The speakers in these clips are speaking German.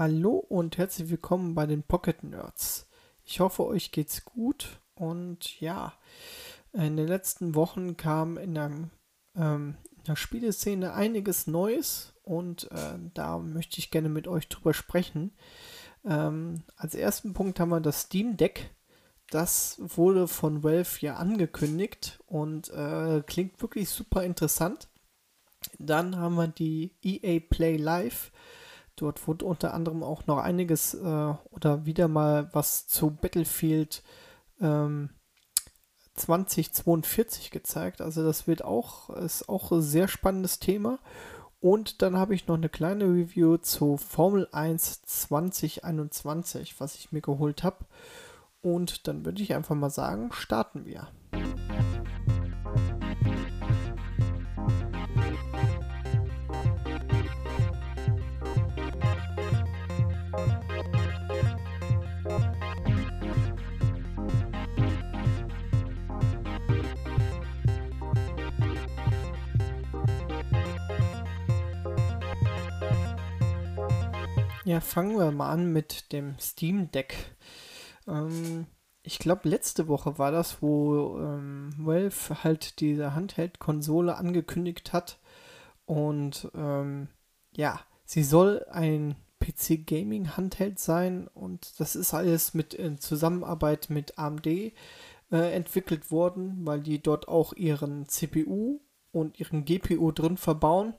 Hallo und herzlich willkommen bei den Pocket Nerds. Ich hoffe, euch geht's gut und ja, in den letzten Wochen kam in der, ähm, in der Spieleszene einiges Neues und äh, da möchte ich gerne mit euch drüber sprechen. Ähm, als ersten Punkt haben wir das Steam Deck. Das wurde von Valve ja angekündigt und äh, klingt wirklich super interessant. Dann haben wir die EA Play Live. Dort wurde unter anderem auch noch einiges äh, oder wieder mal was zu Battlefield ähm, 2042 gezeigt. Also das wird auch, ist auch ein sehr spannendes Thema. Und dann habe ich noch eine kleine Review zu Formel 1 2021, was ich mir geholt habe. Und dann würde ich einfach mal sagen, starten wir. Ja, fangen wir mal an mit dem Steam Deck. Ähm, ich glaube, letzte Woche war das, wo ähm, Valve halt diese Handheld-Konsole angekündigt hat. Und ähm, ja, sie soll ein PC-Gaming-Handheld sein und das ist alles mit in Zusammenarbeit mit AMD äh, entwickelt worden, weil die dort auch ihren CPU und ihren GPU drin verbauen.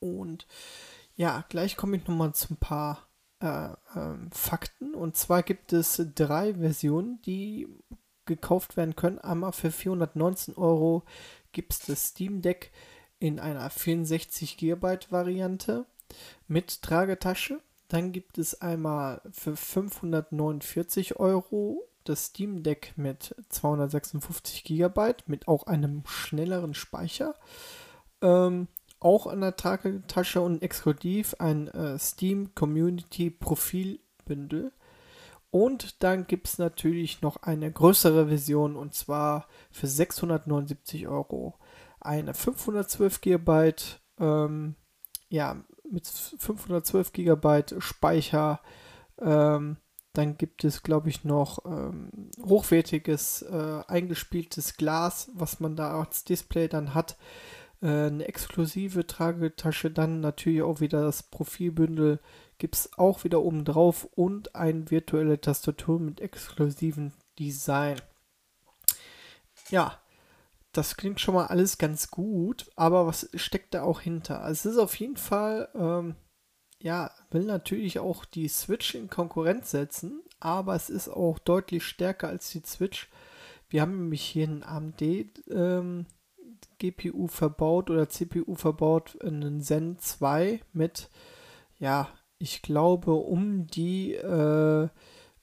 Und ja, gleich komme ich nochmal zu ein paar äh, äh, Fakten. Und zwar gibt es drei Versionen, die gekauft werden können. Einmal für 419 Euro gibt es das Steam Deck in einer 64 GB Variante mit Tragetasche. Dann gibt es einmal für 549 Euro das Steam Deck mit 256 GB mit auch einem schnelleren Speicher. Ähm, auch an der Tragetasche und exklusiv ein äh, Steam Community Profilbündel. Und dann gibt es natürlich noch eine größere Version und zwar für 679 Euro. Eine 512 GB, ähm, ja, mit 512 GB Speicher. Ähm, dann gibt es, glaube ich, noch ähm, hochwertiges äh, eingespieltes Glas, was man da als Display dann hat. Äh, eine exklusive Tragetasche, dann natürlich auch wieder das Profilbündel gibt es auch wieder oben drauf und eine virtuelle Tastatur mit exklusivem Design. Ja, das klingt schon mal alles ganz gut, aber was steckt da auch hinter? Also es ist auf jeden Fall, ähm, ja, will natürlich auch die Switch in Konkurrenz setzen, aber es ist auch deutlich stärker als die Switch. Wir haben nämlich hier einen AMD ähm, GPU verbaut oder CPU verbaut, einen Zen 2 mit, ja, ich glaube um die äh,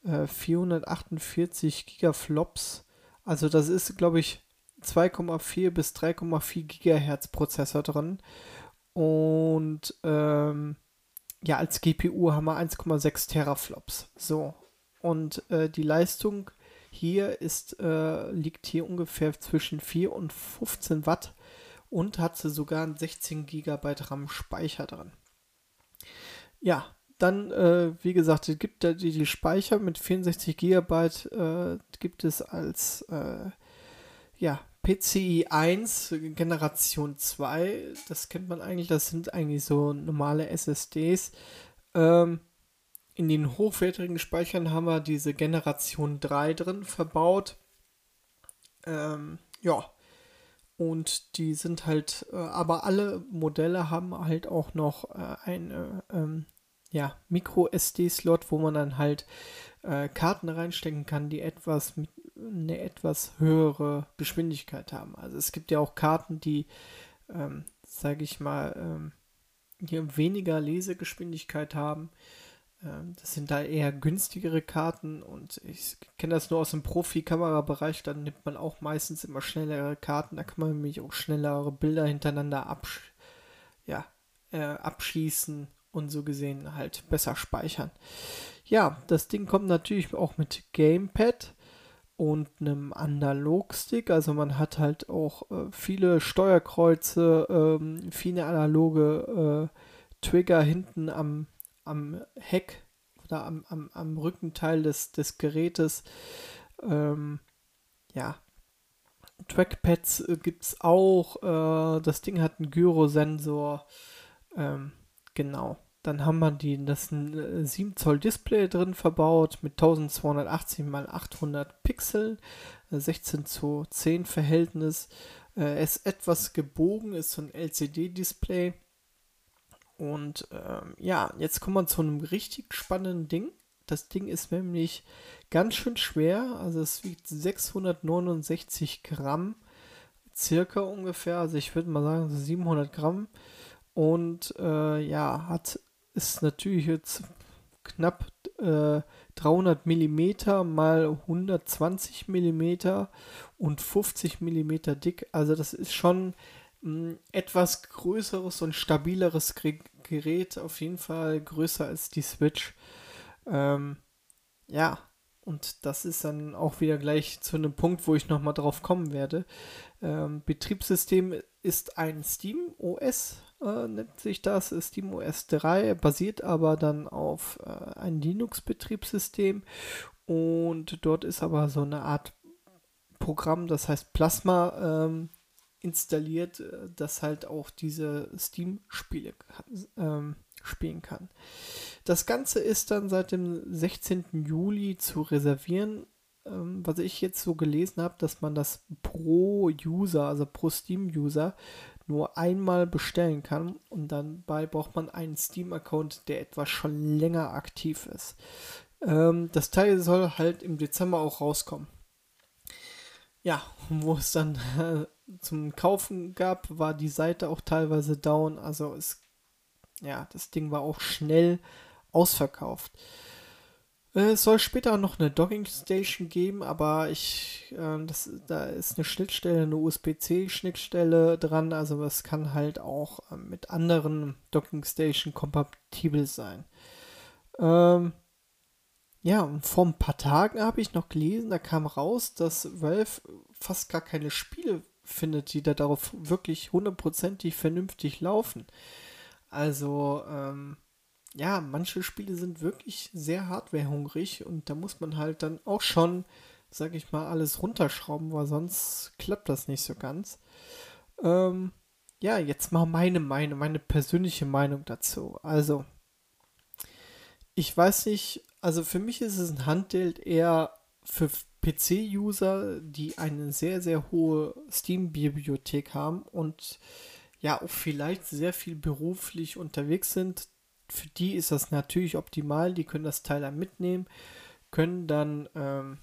äh, 448 Gigaflops. Also das ist, glaube ich, 2,4 bis 3,4 Gigahertz Prozessor drin. Und ähm, ja, als GPU haben wir 1,6 Teraflops. So. Und äh, die Leistung hier ist, äh, liegt hier ungefähr zwischen 4 und 15 Watt und hat sogar einen 16 GB RAM Speicher dran. Ja, dann, äh, wie gesagt, es gibt da die, die Speicher mit 64 GB, äh, gibt es als äh, ja, PCI 1 Generation 2. Das kennt man eigentlich, das sind eigentlich so normale SSDs. Ähm, in den hochwertigen Speichern haben wir diese Generation 3 drin verbaut. Ähm, ja. Und die sind halt, äh, aber alle Modelle haben halt auch noch äh, eine ähm, ja, Micro-SD-Slot, wo man dann halt äh, Karten reinstecken kann, die etwas mit eine etwas höhere Geschwindigkeit haben. Also es gibt ja auch Karten, die, ähm, sage ich mal, ähm, hier weniger Lesegeschwindigkeit haben. Ähm, das sind da eher günstigere Karten und ich kenne das nur aus dem Profi-Kamerabereich, dann nimmt man auch meistens immer schnellere Karten, da kann man nämlich auch schnellere Bilder hintereinander absch ja, äh, abschließen und so gesehen halt besser speichern. Ja, das Ding kommt natürlich auch mit Gamepad und einem Analogstick, also man hat halt auch äh, viele Steuerkreuze, ähm, viele analoge äh, Trigger hinten am am Heck oder am, am, am Rückenteil des, des Gerätes. Ähm, ja, Trackpads äh, gibt es auch. Äh, das Ding hat einen Gyrosensor. Ähm, genau. Dann haben wir die, das ein 7 äh, Zoll Display drin verbaut mit 1280 x 800 Pixel, 16 zu 10 Verhältnis. Äh, ist etwas gebogen, ist so ein LCD-Display. Und ähm, ja, jetzt kommen wir zu einem richtig spannenden Ding. Das Ding ist nämlich ganz schön schwer. Also es wiegt 669 Gramm, circa ungefähr. Also ich würde mal sagen so 700 Gramm. Und äh, ja, hat ist natürlich jetzt knapp äh, 300 mm mal 120 mm und 50 mm dick. Also das ist schon etwas größeres und stabileres Gerät. Auf jeden Fall größer als die Switch. Ähm, ja, und das ist dann auch wieder gleich zu einem Punkt, wo ich nochmal drauf kommen werde. Ähm, Betriebssystem ist ein Steam OS, äh, nennt sich das, Steam OS 3, basiert aber dann auf äh, ein Linux-Betriebssystem und dort ist aber so eine Art Programm, das heißt Plasma, ähm, installiert, äh, das halt auch diese Steam-Spiele ähm, spielen kann. Das Ganze ist dann seit dem 16. Juli zu reservieren. Ähm, was ich jetzt so gelesen habe, dass man das pro User, also pro Steam-User, nur einmal bestellen kann und dabei braucht man einen Steam-Account, der etwas schon länger aktiv ist. Ähm, das Teil soll halt im Dezember auch rauskommen. Ja, wo es dann äh, zum Kaufen gab, war die Seite auch teilweise down. Also es, ja, das Ding war auch schnell ausverkauft. Äh, es soll später noch eine Docking Station geben, aber ich, äh, das, da ist eine Schnittstelle, eine USB-C-Schnittstelle dran, also es kann halt auch äh, mit anderen Docking Station kompatibel sein. Ähm, ja, und vor ein paar Tagen habe ich noch gelesen, da kam raus, dass Valve fast gar keine Spiele findet, die da darauf wirklich hundertprozentig vernünftig laufen. Also, ähm, ja, manche Spiele sind wirklich sehr hardwarehungrig und da muss man halt dann auch schon, sag ich mal, alles runterschrauben, weil sonst klappt das nicht so ganz. Ähm, ja, jetzt mal meine Meinung, meine persönliche Meinung dazu. Also, ich weiß nicht, also für mich ist es ein Handheld eher für PC-User, die eine sehr, sehr hohe Steam-Bibliothek haben und ja auch vielleicht sehr viel beruflich unterwegs sind, für die ist das natürlich optimal. Die können das Teil dann mitnehmen, können dann, ähm,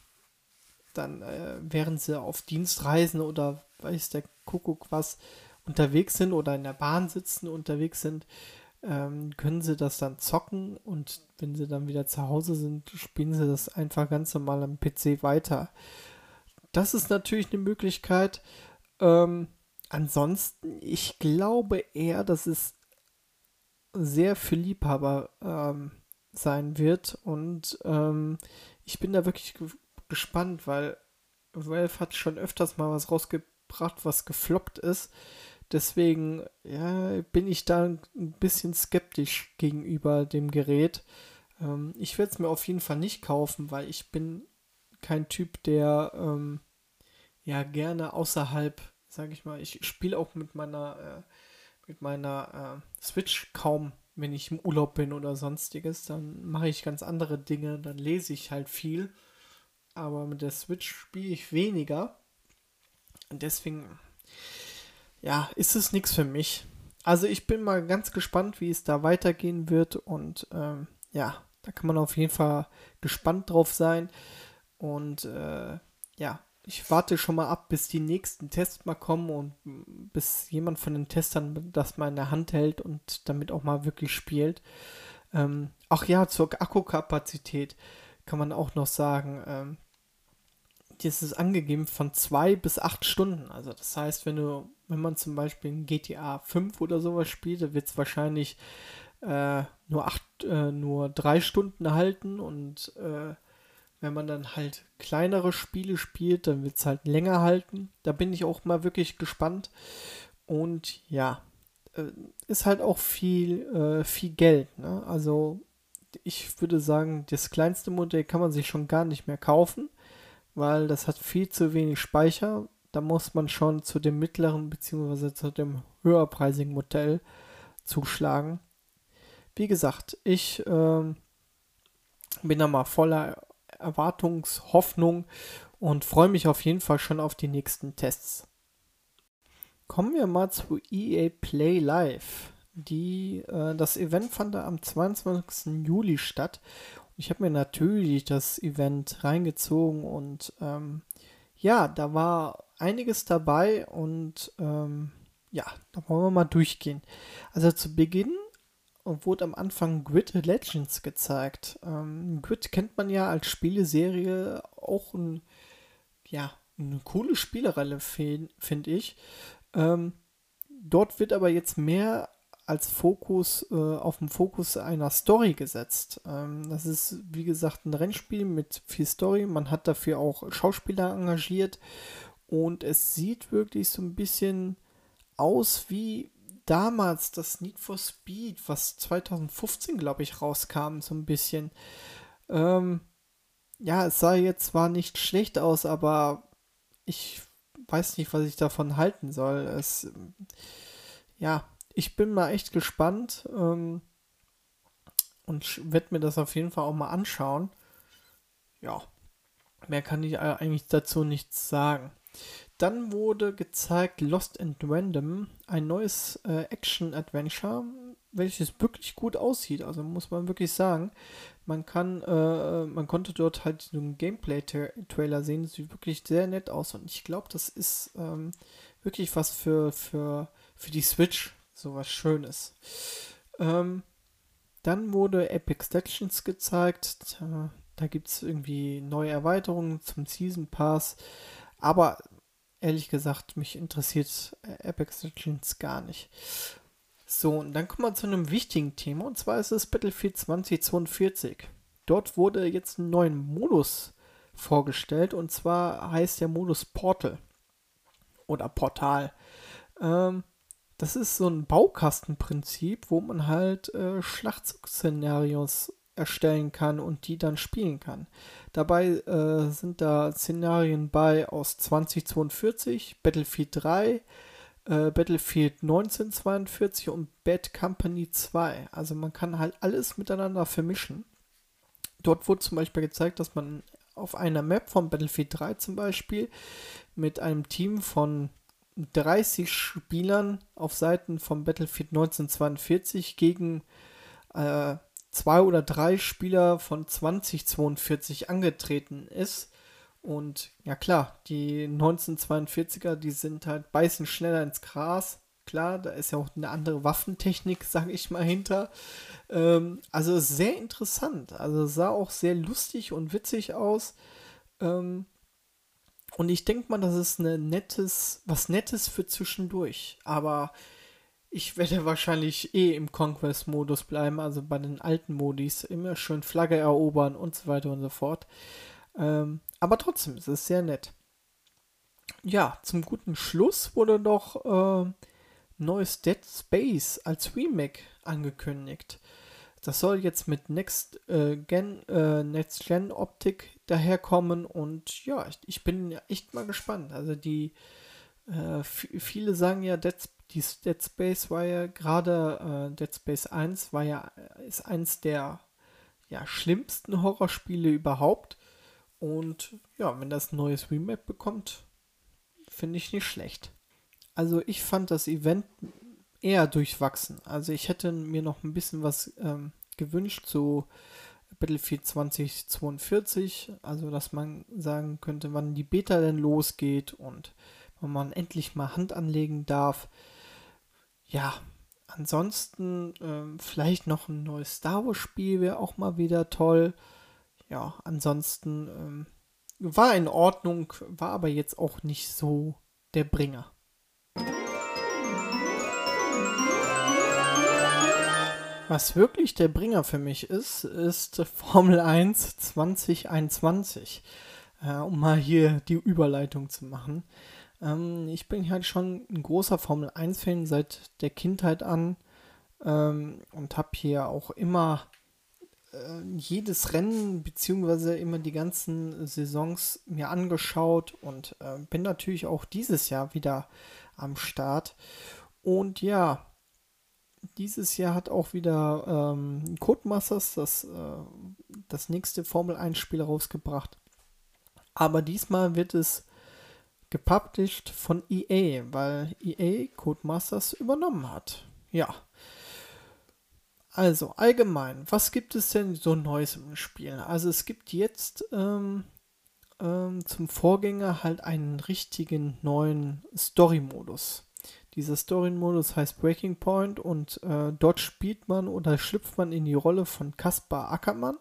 dann äh, während sie auf Dienstreisen oder weiß der Kuckuck was unterwegs sind oder in der Bahn sitzen unterwegs sind, ähm, können sie das dann zocken und wenn sie dann wieder zu Hause sind, spielen sie das einfach ganz normal am PC weiter. Das ist natürlich eine Möglichkeit. Ähm, ansonsten, ich glaube eher, dass es sehr für Liebhaber ähm, sein wird. Und ähm, ich bin da wirklich ge gespannt, weil Valve hat schon öfters mal was rausgebracht, was gefloppt ist. Deswegen ja, bin ich da ein bisschen skeptisch gegenüber dem Gerät. Ähm, ich werde es mir auf jeden Fall nicht kaufen, weil ich bin kein Typ, der ähm, ja gerne außerhalb, sage ich mal, ich spiele auch mit meiner äh, mit meiner äh, Switch kaum, wenn ich im Urlaub bin oder sonstiges. Dann mache ich ganz andere Dinge, dann lese ich halt viel. Aber mit der Switch spiele ich weniger. Und deswegen, ja, ist es nichts für mich. Also ich bin mal ganz gespannt, wie es da weitergehen wird. Und ähm, ja, da kann man auf jeden Fall gespannt drauf sein. Und äh, ja, ich warte schon mal ab, bis die nächsten Tests mal kommen und bis jemand von den Testern das mal in der Hand hält und damit auch mal wirklich spielt. Ähm, ach ja, zur Akkukapazität kann man auch noch sagen, ähm, das ist angegeben von zwei bis acht Stunden. Also das heißt, wenn du, wenn man zum Beispiel in GTA 5 oder sowas spielt, dann wird es wahrscheinlich äh, nur acht, äh, nur drei Stunden halten und äh, wenn man dann halt kleinere Spiele spielt, dann wird es halt länger halten. Da bin ich auch mal wirklich gespannt. Und ja, äh, ist halt auch viel, äh, viel Geld. Ne? Also ich würde sagen, das kleinste Modell kann man sich schon gar nicht mehr kaufen, weil das hat viel zu wenig Speicher. Da muss man schon zu dem mittleren bzw. zu dem höherpreisigen Modell zuschlagen. Wie gesagt, ich äh, bin da mal voller Erwartungshoffnung und freue mich auf jeden Fall schon auf die nächsten Tests. Kommen wir mal zu EA Play Live. Die, äh, das Event fand am 22. Juli statt. Ich habe mir natürlich das Event reingezogen und ähm, ja, da war einiges dabei und ähm, ja, da wollen wir mal durchgehen. Also zu Beginn wurde am Anfang Grid Legends gezeigt. Ähm, Grid kennt man ja als Spieleserie auch ein, ja, eine coole Spielereihe, finde ich. Ähm, dort wird aber jetzt mehr als Fokus äh, auf den Fokus einer Story gesetzt. Ähm, das ist, wie gesagt, ein Rennspiel mit viel Story. Man hat dafür auch Schauspieler engagiert und es sieht wirklich so ein bisschen aus wie damals das Need for Speed, was 2015, glaube ich, rauskam, so ein bisschen. Ähm, ja, es sah jetzt zwar nicht schlecht aus, aber ich weiß nicht, was ich davon halten soll. Es, ja, ich bin mal echt gespannt ähm, und werde mir das auf jeden Fall auch mal anschauen. Ja, mehr kann ich eigentlich dazu nichts sagen. Dann wurde gezeigt Lost and Random, ein neues äh, Action-Adventure, welches wirklich gut aussieht. Also muss man wirklich sagen, man kann, äh, man konnte dort halt so einen Gameplay-Trailer sehen, das sieht wirklich sehr nett aus und ich glaube, das ist ähm, wirklich was für, für, für die Switch, so was Schönes. Ähm, dann wurde Epic Legends gezeigt, da, da gibt es irgendwie neue Erweiterungen zum Season Pass, aber ehrlich gesagt, mich interessiert äh, Apex Legends gar nicht. So, und dann kommen wir zu einem wichtigen Thema, und zwar ist es Battlefield 2042. Dort wurde jetzt ein neuen Modus vorgestellt, und zwar heißt der Modus Portal oder Portal. Ähm, das ist so ein Baukastenprinzip, wo man halt äh, Schlachtszenarios erstellen kann und die dann spielen kann. Dabei äh, sind da Szenarien bei aus 2042, Battlefield 3, äh, Battlefield 1942 und Bad Company 2. Also man kann halt alles miteinander vermischen. Dort wurde zum Beispiel gezeigt, dass man auf einer Map von Battlefield 3 zum Beispiel mit einem Team von 30 Spielern auf Seiten von Battlefield 1942 gegen äh, zwei oder drei Spieler von 2042 angetreten ist. Und ja klar, die 1942er, die sind halt beißen schneller ins Gras. Klar, da ist ja auch eine andere Waffentechnik, sage ich mal, hinter. Ähm, also sehr interessant. Also sah auch sehr lustig und witzig aus. Ähm, und ich denke mal, das ist eine nettes, was Nettes für zwischendurch. Aber ich werde wahrscheinlich eh im Conquest-Modus bleiben, also bei den alten Modis. Immer schön Flagge erobern und so weiter und so fort. Ähm, aber trotzdem, es ist sehr nett. Ja, zum guten Schluss wurde noch äh, neues Dead Space als Remake angekündigt. Das soll jetzt mit Next äh, Gen, äh, Next Gen Optik daherkommen und ja, ich, ich bin echt mal gespannt. Also die äh, viele sagen ja, Dead, die Dead Space war ja gerade, äh, Dead Space 1 war ja, äh, ist eins der ja, schlimmsten Horrorspiele überhaupt. Und ja, wenn das ein neues Remake bekommt, finde ich nicht schlecht. Also ich fand das Event eher durchwachsen. Also ich hätte mir noch ein bisschen was ähm, gewünscht zu Battlefield 2042. Also dass man sagen könnte, wann die Beta denn losgeht und wo man endlich mal Hand anlegen darf. Ja, ansonsten äh, vielleicht noch ein neues Star Wars Spiel wäre auch mal wieder toll. Ja, ansonsten ähm, war in Ordnung, war aber jetzt auch nicht so der Bringer. Was wirklich der Bringer für mich ist, ist Formel 1 2021. Äh, um mal hier die Überleitung zu machen. Ähm, ich bin halt schon ein großer Formel 1-Fan seit der Kindheit an ähm, und habe hier auch immer äh, jedes Rennen beziehungsweise immer die ganzen Saisons mir angeschaut und äh, bin natürlich auch dieses Jahr wieder am Start. Und ja, dieses Jahr hat auch wieder ähm, Codemasters das, äh, das nächste Formel 1 Spiel rausgebracht. Aber diesmal wird es gepublished von EA, weil EA Codemasters übernommen hat. Ja. Also allgemein, was gibt es denn so Neues im Spiel? Also es gibt jetzt ähm, ähm, zum Vorgänger halt einen richtigen neuen Story-Modus. Dieser Story-Modus heißt Breaking Point und äh, dort spielt man oder schlüpft man in die Rolle von Kaspar Ackermann,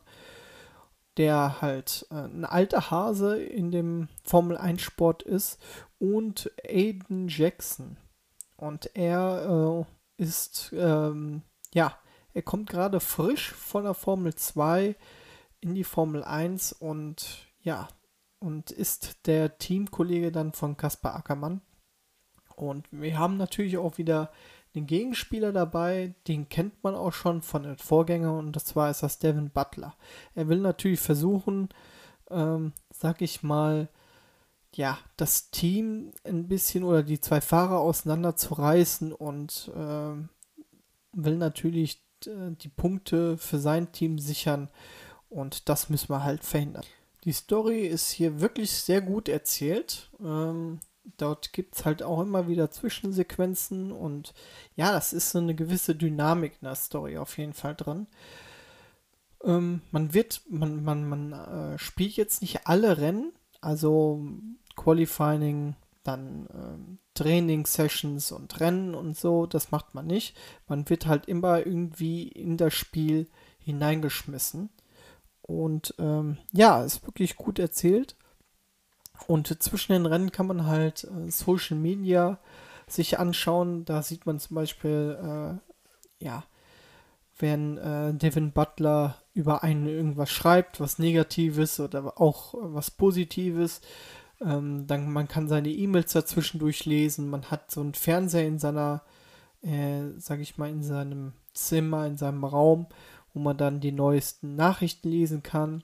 der halt äh, ein alter Hase in dem Formel 1 Sport ist und Aiden Jackson. Und er äh, ist, ähm, ja, er kommt gerade frisch von der Formel 2 in die Formel 1 und ja, und ist der Teamkollege dann von Kaspar Ackermann. Und wir haben natürlich auch wieder den Gegenspieler dabei, den kennt man auch schon von den Vorgängern und das war ist das Devin Butler. Er will natürlich versuchen, ähm, sag ich mal, ja, das Team ein bisschen oder die zwei Fahrer auseinanderzureißen und äh, will natürlich äh, die Punkte für sein Team sichern und das müssen wir halt verhindern. Die Story ist hier wirklich sehr gut erzählt. Ähm, dort gibt es halt auch immer wieder Zwischensequenzen und ja, das ist so eine gewisse Dynamik in der Story auf jeden Fall drin. Ähm, man wird, man, man, man äh, spielt jetzt nicht alle Rennen, also Qualifying, dann ähm, Training-Sessions und Rennen und so, das macht man nicht. Man wird halt immer irgendwie in das Spiel hineingeschmissen. Und ähm, ja, ist wirklich gut erzählt. Und zwischen den Rennen kann man halt äh, Social Media sich anschauen. Da sieht man zum Beispiel, äh, ja, wenn äh, Devin Butler über einen irgendwas schreibt, was Negatives oder auch was Positives. Ähm, dann man kann seine E-Mails dazwischen durchlesen. Man hat so einen Fernseher in seiner, äh, sag ich mal, in seinem Zimmer, in seinem Raum wo man dann die neuesten Nachrichten lesen kann.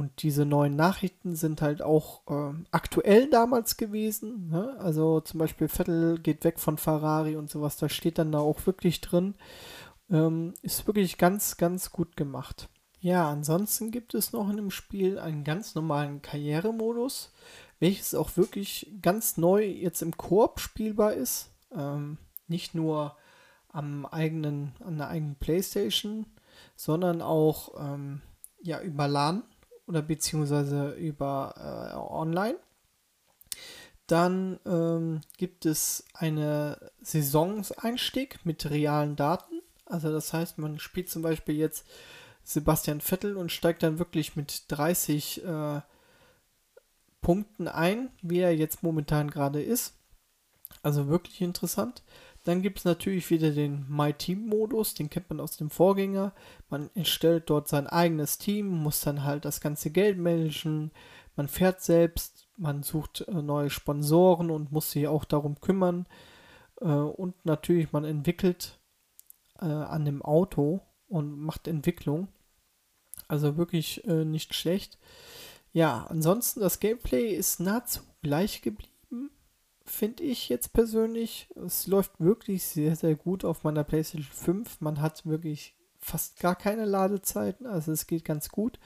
Und diese neuen Nachrichten sind halt auch äh, aktuell damals gewesen. Ne? Also zum Beispiel Vettel geht weg von Ferrari und sowas. Da steht dann da auch wirklich drin. Ähm, ist wirklich ganz, ganz gut gemacht. Ja, ansonsten gibt es noch in dem Spiel einen ganz normalen Karrieremodus, welches auch wirklich ganz neu jetzt im Koop spielbar ist. Ähm, nicht nur am eigenen, an der eigenen Playstation, sondern auch ähm, ja, über LAN oder beziehungsweise über äh, online. Dann ähm, gibt es eine Saisonseinstieg mit realen Daten. Also das heißt, man spielt zum Beispiel jetzt Sebastian Vettel und steigt dann wirklich mit 30 äh, Punkten ein, wie er jetzt momentan gerade ist. Also wirklich interessant. Dann gibt es natürlich wieder den My Team-Modus, den kennt man aus dem Vorgänger. Man erstellt dort sein eigenes Team, muss dann halt das ganze Geld managen. Man fährt selbst, man sucht äh, neue Sponsoren und muss sich auch darum kümmern. Äh, und natürlich, man entwickelt äh, an dem Auto und macht Entwicklung. Also wirklich nicht schlecht. Ja, ansonsten das Gameplay ist nahezu gleich geblieben finde ich jetzt persönlich. Es läuft wirklich sehr, sehr gut auf meiner PlayStation 5. Man hat wirklich fast gar keine Ladezeiten, also es geht ganz gut.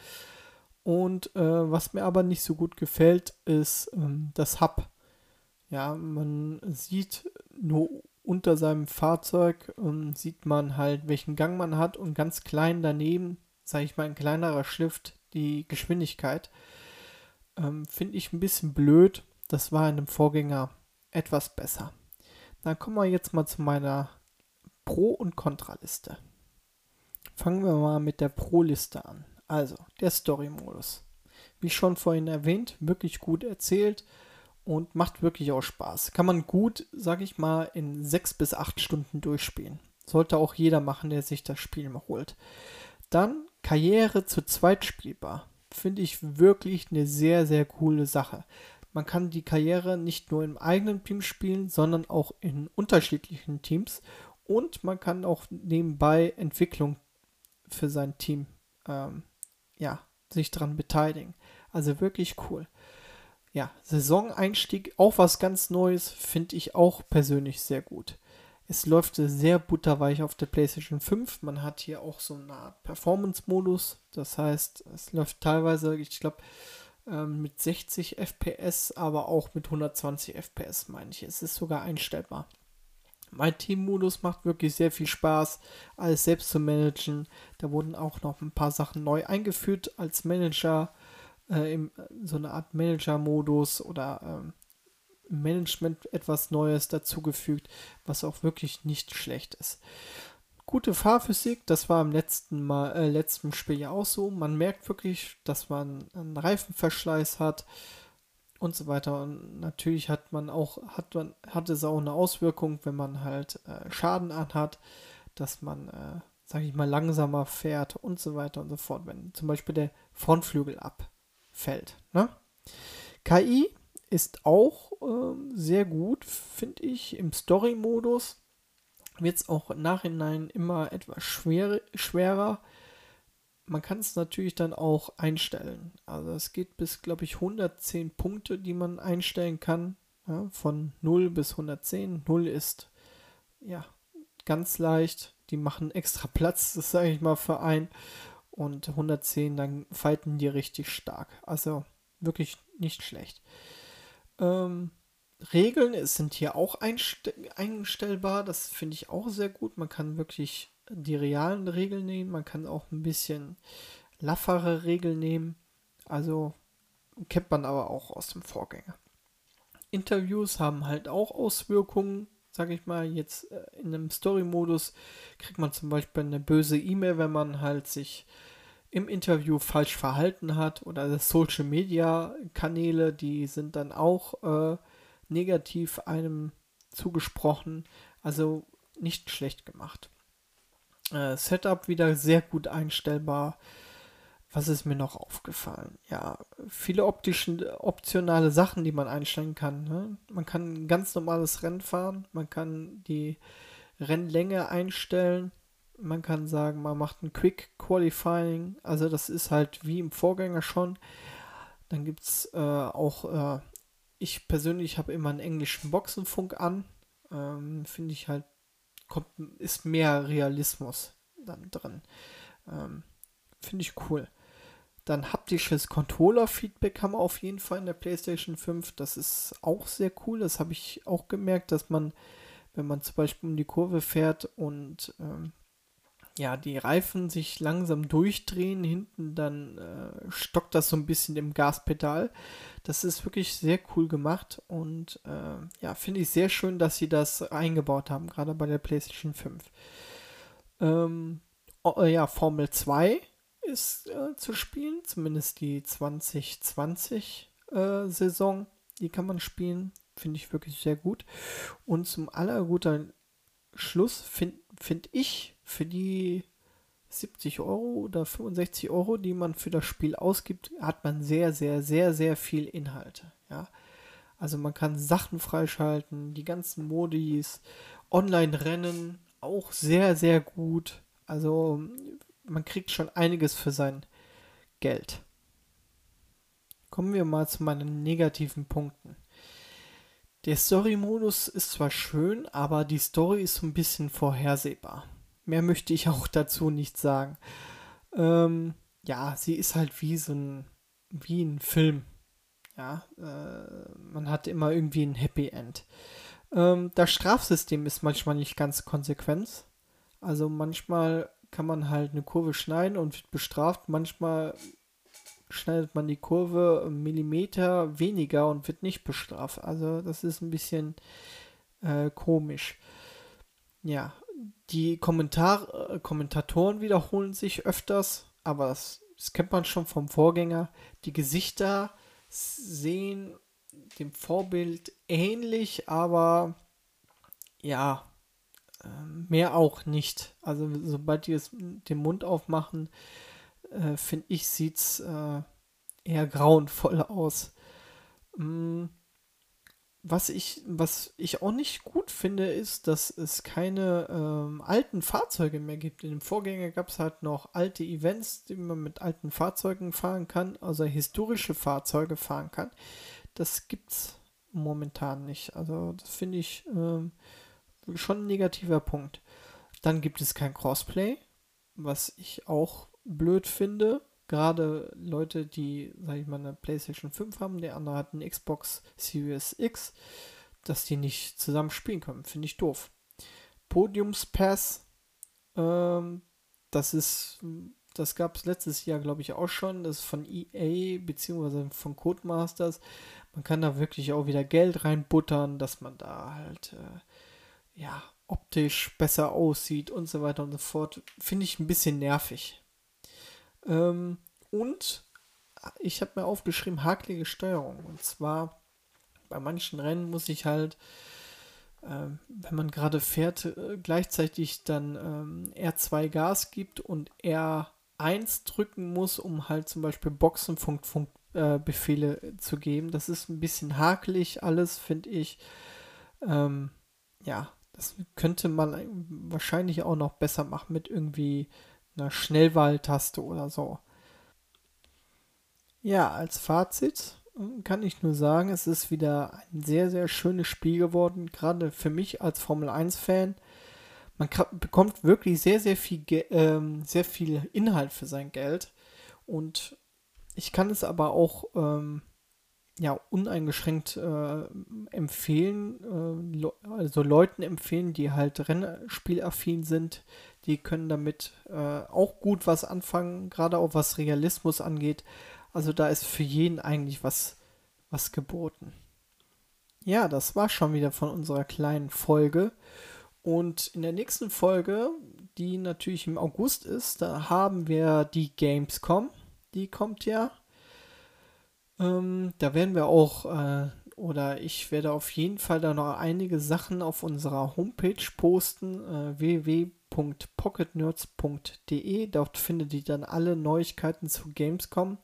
Und äh, was mir aber nicht so gut gefällt, ist ähm, das Hub. Ja, man sieht nur unter seinem Fahrzeug, ähm, sieht man halt, welchen Gang man hat und ganz klein daneben, sage ich mal, ein kleinerer Schrift, die Geschwindigkeit. Ähm, Finde ich ein bisschen blöd. Das war in dem Vorgänger etwas besser. Dann kommen wir jetzt mal zu meiner Pro- und Kontraliste. Fangen wir mal mit der Pro-Liste an. Also, der Story-Modus. Wie schon vorhin erwähnt, wirklich gut erzählt und macht wirklich auch Spaß. Kann man gut, sag ich mal, in sechs bis acht Stunden durchspielen. Sollte auch jeder machen, der sich das Spiel mal holt. Dann Karriere zu zweit spielbar. Finde ich wirklich eine sehr, sehr coole Sache. Man kann die Karriere nicht nur im eigenen Team spielen, sondern auch in unterschiedlichen Teams. Und man kann auch nebenbei Entwicklung für sein Team ähm, ja, sich dran beteiligen. Also wirklich cool. Ja, Saisoneinstieg, auch was ganz Neues, finde ich auch persönlich sehr gut. Es läuft sehr butterweich auf der PlayStation 5. Man hat hier auch so eine Art Performance-Modus. Das heißt, es läuft teilweise, ich glaube, ähm, mit 60 FPS, aber auch mit 120 FPS, meine ich. Es ist sogar einstellbar. Mein Team-Modus macht wirklich sehr viel Spaß, alles selbst zu managen. Da wurden auch noch ein paar Sachen neu eingeführt als Manager, äh, im, so eine Art Manager-Modus oder ähm, Management etwas Neues dazugefügt, was auch wirklich nicht schlecht ist. Gute Fahrphysik, das war im letzten Mal, äh, letzten Spiel ja auch so. Man merkt wirklich, dass man einen Reifenverschleiß hat und so weiter. Und natürlich hat man auch, hat man, hat es auch eine Auswirkung, wenn man halt äh, Schaden anhat, dass man, äh, sage ich mal, langsamer fährt und so weiter und so fort, wenn zum Beispiel der Frontflügel abfällt. Ne? KI ist auch äh, sehr gut, finde ich. Im Story-Modus wird es auch im Nachhinein immer etwas schwer, schwerer. Man kann es natürlich dann auch einstellen. Also es geht bis, glaube ich, 110 Punkte, die man einstellen kann. Ja, von 0 bis 110. 0 ist ja ganz leicht. Die machen extra Platz, das sage ich mal, für ein. Und 110, dann fighten die richtig stark. Also wirklich nicht schlecht. Ähm, Regeln sind hier auch einstellbar. Das finde ich auch sehr gut. Man kann wirklich die realen Regeln nehmen. Man kann auch ein bisschen laffere Regeln nehmen. Also kennt man aber auch aus dem Vorgänger. Interviews haben halt auch Auswirkungen, sage ich mal. Jetzt äh, in einem Story-Modus kriegt man zum Beispiel eine böse E-Mail, wenn man halt sich im Interview falsch verhalten hat oder Social Media Kanäle, die sind dann auch äh, negativ einem zugesprochen. Also nicht schlecht gemacht. Äh, Setup wieder sehr gut einstellbar. Was ist mir noch aufgefallen? Ja, viele optische, optionale Sachen, die man einstellen kann. Ne? Man kann ein ganz normales Rennen fahren, man kann die Rennlänge einstellen, man kann sagen, man macht ein Quick Qualifying, also das ist halt wie im Vorgänger schon. Dann gibt es äh, auch, äh, ich persönlich habe immer einen englischen Boxenfunk an. Ähm, Finde ich halt, kommt, ist mehr Realismus dann drin. Ähm, Finde ich cool. Dann haptisches Controller-Feedback haben wir auf jeden Fall in der PlayStation 5. Das ist auch sehr cool. Das habe ich auch gemerkt, dass man, wenn man zum Beispiel um die Kurve fährt und ähm, ja, die Reifen sich langsam durchdrehen, hinten dann äh, stockt das so ein bisschen im Gaspedal. Das ist wirklich sehr cool gemacht und äh, ja, finde ich sehr schön, dass sie das eingebaut haben, gerade bei der PlayStation 5. Ähm, oh, ja, Formel 2 ist äh, zu spielen, zumindest die 2020 äh, Saison, die kann man spielen, finde ich wirklich sehr gut. Und zum allerguter Schluss finde find ich für die 70 Euro oder 65 Euro, die man für das Spiel ausgibt, hat man sehr, sehr, sehr, sehr viel Inhalte. Ja? Also man kann Sachen freischalten, die ganzen Modis, Online-Rennen, auch sehr, sehr gut. Also man kriegt schon einiges für sein Geld. Kommen wir mal zu meinen negativen Punkten. Der Story-Modus ist zwar schön, aber die Story ist so ein bisschen vorhersehbar. Mehr möchte ich auch dazu nicht sagen. Ähm, ja, sie ist halt wie so ein, wie ein Film. Ja, äh, man hat immer irgendwie ein Happy End. Ähm, das Strafsystem ist manchmal nicht ganz konsequent. Also manchmal kann man halt eine Kurve schneiden und wird bestraft. Manchmal schneidet man die Kurve Millimeter weniger und wird nicht bestraft. Also das ist ein bisschen äh, komisch. Ja, die Kommentar äh, Kommentatoren wiederholen sich öfters, aber das, das kennt man schon vom Vorgänger. Die Gesichter sehen dem Vorbild ähnlich, aber ja, ähm, mehr auch nicht. Also sobald die es den Mund aufmachen, äh, finde ich, sieht es äh, eher grauenvoll aus. Mm, was ich, was ich auch nicht gut finde, ist, dass es keine ähm, alten Fahrzeuge mehr gibt. In dem Vorgänger gab es halt noch alte Events, die man mit alten Fahrzeugen fahren kann, also historische Fahrzeuge fahren kann. Das gibt's momentan nicht. Also das finde ich ähm, schon ein negativer Punkt. Dann gibt es kein Crossplay, was ich auch blöd finde gerade Leute, die, sag ich mal, eine PlayStation 5 haben, der andere hat eine Xbox Series X, dass die nicht zusammen spielen können. Finde ich doof. Podiumspass, ähm, das ist, das gab es letztes Jahr, glaube ich, auch schon. Das ist von EA bzw. von Codemasters. Man kann da wirklich auch wieder Geld reinbuttern, dass man da halt, äh, ja, optisch besser aussieht und so weiter und so fort. Finde ich ein bisschen nervig. Ähm, und ich habe mir aufgeschrieben, hakelige Steuerung. Und zwar bei manchen Rennen muss ich halt, äh, wenn man gerade fährt, äh, gleichzeitig dann ähm, R2 Gas gibt und R1 drücken muss, um halt zum Beispiel Boxenfunkbefehle äh, zu geben. Das ist ein bisschen hakelig alles, finde ich. Ähm, ja, das könnte man wahrscheinlich auch noch besser machen mit irgendwie einer Schnellwahltaste oder so. Ja, als Fazit hm, kann ich nur sagen, es ist wieder ein sehr, sehr schönes Spiel geworden, gerade für mich als Formel 1-Fan. Man bekommt wirklich sehr, sehr viel, ähm, sehr viel Inhalt für sein Geld. Und ich kann es aber auch ähm, ja, uneingeschränkt äh, empfehlen, äh, also Leuten empfehlen, die halt Rennspielaffin sind, die können damit äh, auch gut was anfangen, gerade auch was Realismus angeht. Also da ist für jeden eigentlich was, was geboten. Ja, das war schon wieder von unserer kleinen Folge. Und in der nächsten Folge, die natürlich im August ist, da haben wir die Gamescom. Die kommt ja ähm, da werden wir auch, äh, oder ich werde auf jeden Fall da noch einige Sachen auf unserer Homepage posten, äh, www.pocketnerds.de. Dort findet ihr dann alle Neuigkeiten zu Gamescom.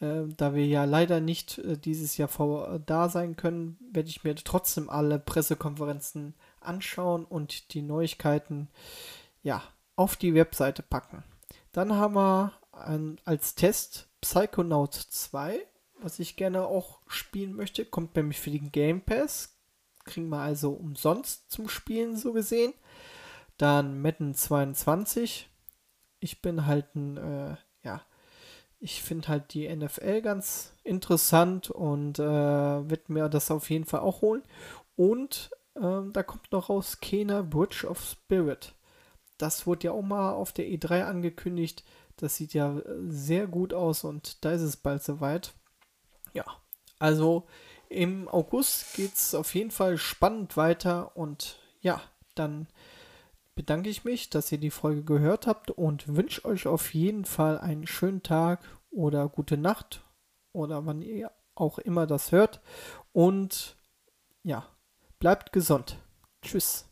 Äh, da wir ja leider nicht äh, dieses Jahr vor, äh, da sein können, werde ich mir trotzdem alle Pressekonferenzen anschauen und die Neuigkeiten ja, auf die Webseite packen. Dann haben wir ein, als Test Psychonaut 2 was ich gerne auch spielen möchte. Kommt nämlich für den Game Pass. Kriegen wir also umsonst zum Spielen so gesehen. Dann Madden 22. Ich bin halt ein, äh, ja, ich finde halt die NFL ganz interessant und äh, werde mir das auf jeden Fall auch holen. Und ähm, da kommt noch raus Kena Bridge of Spirit. Das wurde ja auch mal auf der E3 angekündigt. Das sieht ja sehr gut aus und da ist es bald soweit ja, also im August geht es auf jeden Fall spannend weiter und ja, dann bedanke ich mich, dass ihr die Folge gehört habt und wünsche euch auf jeden Fall einen schönen Tag oder gute Nacht oder wann ihr auch immer das hört und ja, bleibt gesund. Tschüss.